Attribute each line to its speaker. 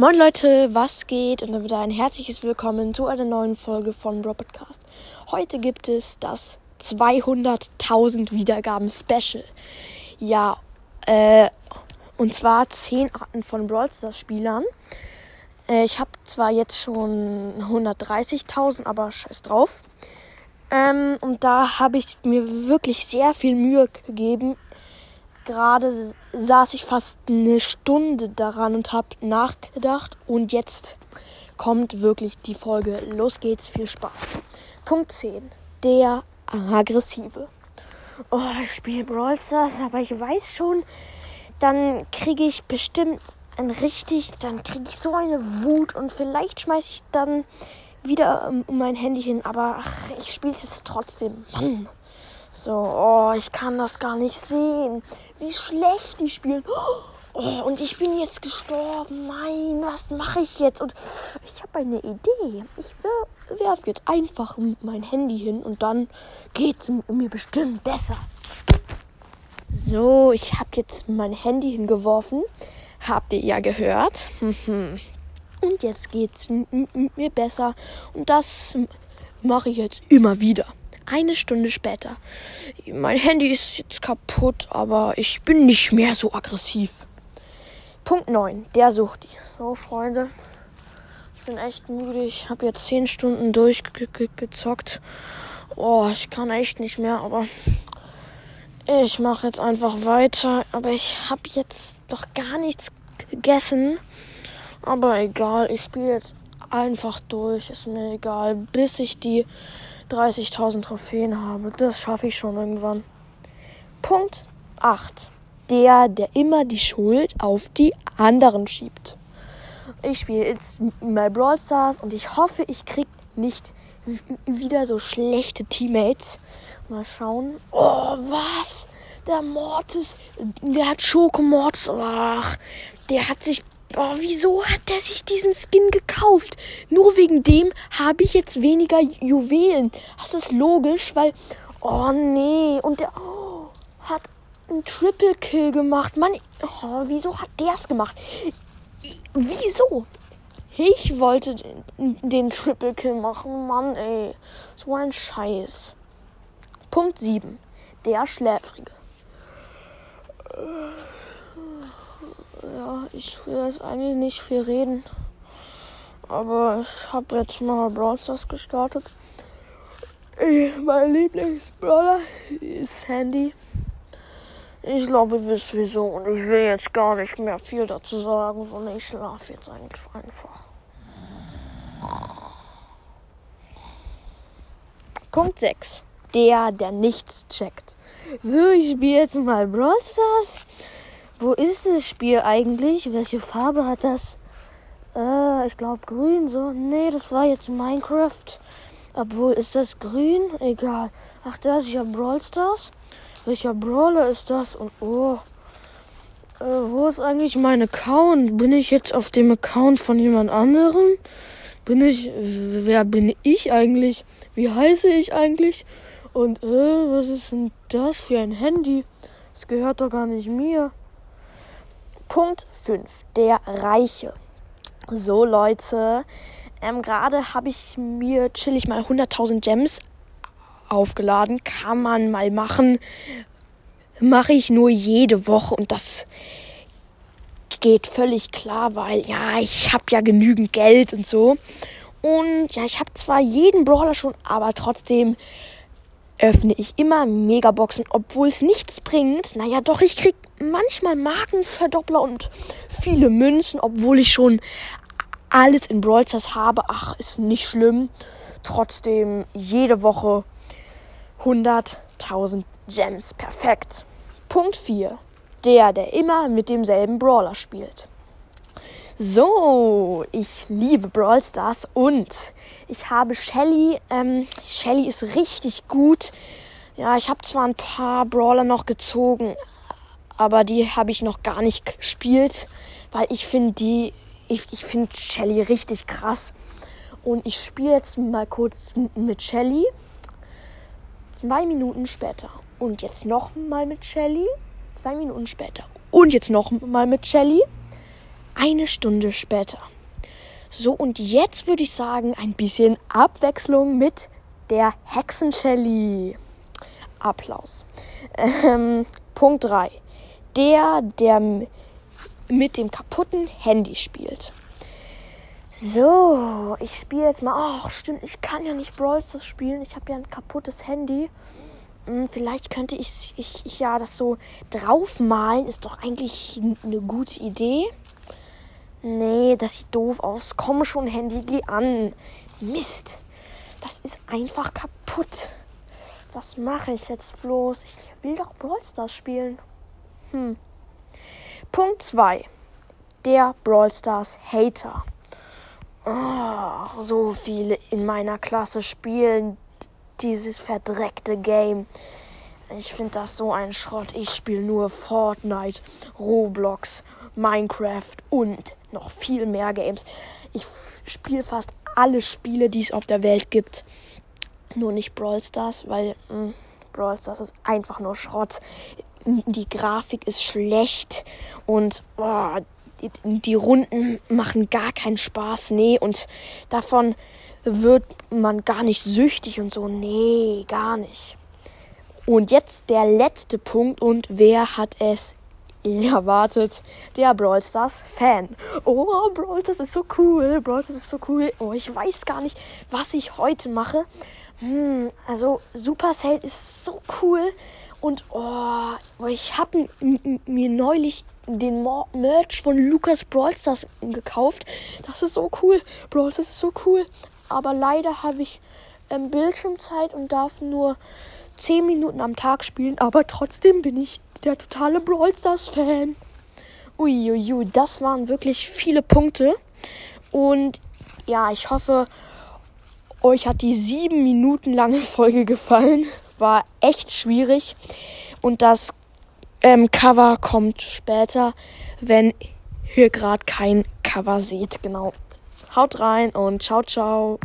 Speaker 1: Moin Leute, was geht? Und dann wieder ein herzliches Willkommen zu einer neuen Folge von Robotcast. Heute gibt es das 200.000 Wiedergaben Special. Ja, äh, und zwar 10 Arten von Brawl Stars Spielern. Äh, ich habe zwar jetzt schon 130.000, aber scheiß drauf. Ähm, und da habe ich mir wirklich sehr viel Mühe gegeben, gerade saß ich fast eine Stunde daran und habe nachgedacht. Und jetzt kommt wirklich die Folge. Los geht's, viel Spaß. Punkt 10. Der Aggressive. Oh, ich spiele Brawl Stars, aber ich weiß schon, dann kriege ich bestimmt ein richtig, dann kriege ich so eine Wut und vielleicht schmeiße ich dann wieder um mein Handy hin, aber ach, ich spiele es jetzt trotzdem. Mann. So, oh, ich kann das gar nicht sehen. Wie schlecht die spielen. Oh, und ich bin jetzt gestorben. Nein, was mache ich jetzt? Und ich habe eine Idee. Ich werfe jetzt einfach mein Handy hin und dann geht es mir bestimmt besser. So, ich habe jetzt mein Handy hingeworfen. Habt ihr ja gehört. Und jetzt geht es mir besser. Und das mache ich jetzt immer wieder. Eine Stunde später. Mein Handy ist jetzt kaputt, aber ich bin nicht mehr so aggressiv. Punkt 9. Der sucht die. So, Freunde. Ich bin echt müde. Ich habe jetzt 10 Stunden durchgezockt. Oh, ich kann echt nicht mehr, aber ich mache jetzt einfach weiter. Aber ich habe jetzt doch gar nichts gegessen. Aber egal, ich spiele jetzt einfach durch. Ist mir egal, bis ich die 30.000 Trophäen habe. Das schaffe ich schon irgendwann. Punkt 8. Der, der immer die Schuld auf die anderen schiebt. Ich spiele jetzt mal Brawl Stars und ich hoffe, ich krieg nicht wieder so schlechte Teammates. Mal schauen. Oh, was? Der Mortis, der hat Schokomortis. Ach, der hat sich Oh, wieso hat der sich diesen Skin gekauft? Nur wegen dem habe ich jetzt weniger Juwelen. Das ist logisch, weil. Oh nee. Und der oh, hat einen Triple Kill gemacht. Mann, oh, wieso hat der es gemacht? Wieso? Ich wollte den, den Triple Kill machen. Mann, ey. So ein Scheiß. Punkt 7. Der Schläfrige. Ja, ich will jetzt eigentlich nicht viel reden. Aber ich habe jetzt mal Brawl Stars gestartet. Ich, mein Lieblingsbrawler ist Handy. Ich glaube, ihr wisst wieso. Und ich will jetzt gar nicht mehr viel dazu sagen, sondern ich schlafe jetzt eigentlich einfach. Punkt 6. Der, der nichts checkt. So, ich spiele jetzt mal Brawl Stars. Wo ist das Spiel eigentlich? Welche Farbe hat das? Äh, ich glaube grün. So, nee, das war jetzt Minecraft. Obwohl, ist das grün? Egal. Ach, da ist ja Brawl Stars. Welcher Brawler ist das? Und oh. Äh, wo ist eigentlich mein Account? Bin ich jetzt auf dem Account von jemand anderem? Bin ich. Wer bin ich eigentlich? Wie heiße ich eigentlich? Und äh, was ist denn das für ein Handy? Das gehört doch gar nicht mir. Punkt 5. Der Reiche. So, Leute. Ähm, Gerade habe ich mir chillig mal 100.000 Gems aufgeladen. Kann man mal machen. Mache ich nur jede Woche und das geht völlig klar, weil ja, ich habe ja genügend Geld und so. Und ja, ich habe zwar jeden Brawler schon, aber trotzdem öffne ich immer Megaboxen, obwohl es nichts bringt. Naja, doch, ich krieg manchmal Markenverdoppler und viele Münzen, obwohl ich schon alles in Brawl Stars habe. Ach, ist nicht schlimm. Trotzdem jede Woche 100.000 Gems. Perfekt. Punkt 4. Der, der immer mit demselben Brawler spielt. So, ich liebe Brawl Stars und ich habe Shelly. Ähm, Shelly ist richtig gut. Ja, ich habe zwar ein paar Brawler noch gezogen, aber die habe ich noch gar nicht gespielt, weil ich finde die, ich, ich finde Shelly richtig krass. Und ich spiele jetzt mal kurz mit Shelly. Zwei Minuten später. Und jetzt noch mal mit Shelly. Zwei Minuten später. Und jetzt noch mal mit Shelly. eine Stunde später. So, und jetzt würde ich sagen, ein bisschen Abwechslung mit der Hexenshelly. Applaus. Ähm, Punkt 3. Der, der mit dem kaputten Handy spielt. So, ich spiele jetzt mal. Ach, stimmt, ich kann ja nicht Brawl Stars spielen. Ich habe ja ein kaputtes Handy. Hm, vielleicht könnte ich, ich, ich ja das so draufmalen. Ist doch eigentlich eine gute Idee. Nee, das sieht doof aus. Komm schon, Handy, geh an. Mist. Das ist einfach kaputt. Was mache ich jetzt bloß? Ich will doch Brawl Stars spielen. Hm. Punkt 2. Der Brawl Stars Hater. Oh, so viele in meiner Klasse spielen dieses verdreckte Game. Ich finde das so ein Schrott. Ich spiele nur Fortnite, Roblox, Minecraft und noch viel mehr Games. Ich spiele fast alle Spiele, die es auf der Welt gibt. Nur nicht Brawl Stars, weil mh, hm, Brawl Stars ist einfach nur Schrott. Die Grafik ist schlecht und oh, die, die Runden machen gar keinen Spaß. Nee, und davon wird man gar nicht süchtig und so. Nee, gar nicht. Und jetzt der letzte Punkt und wer hat es erwartet? Der Brawl Stars Fan. Oh, Brawl Stars ist so cool. Brawl Stars ist so cool. Oh, ich weiß gar nicht, was ich heute mache. Hm, also Supercell ist so cool und oh, ich habe mir neulich den Merch von Lukas Brawl Stars gekauft. Das ist so cool. Brawl Stars ist so cool. Aber leider habe ich ähm, Bildschirmzeit und darf nur 10 Minuten am Tag spielen. Aber trotzdem bin ich der totale Brawl Stars Fan. Uiuiui, das waren wirklich viele Punkte. Und ja, ich hoffe, euch hat die sieben Minuten lange Folge gefallen. War echt schwierig. Und das ähm, Cover kommt später, wenn ihr gerade kein Cover seht. Genau. Haut rein und ciao, ciao.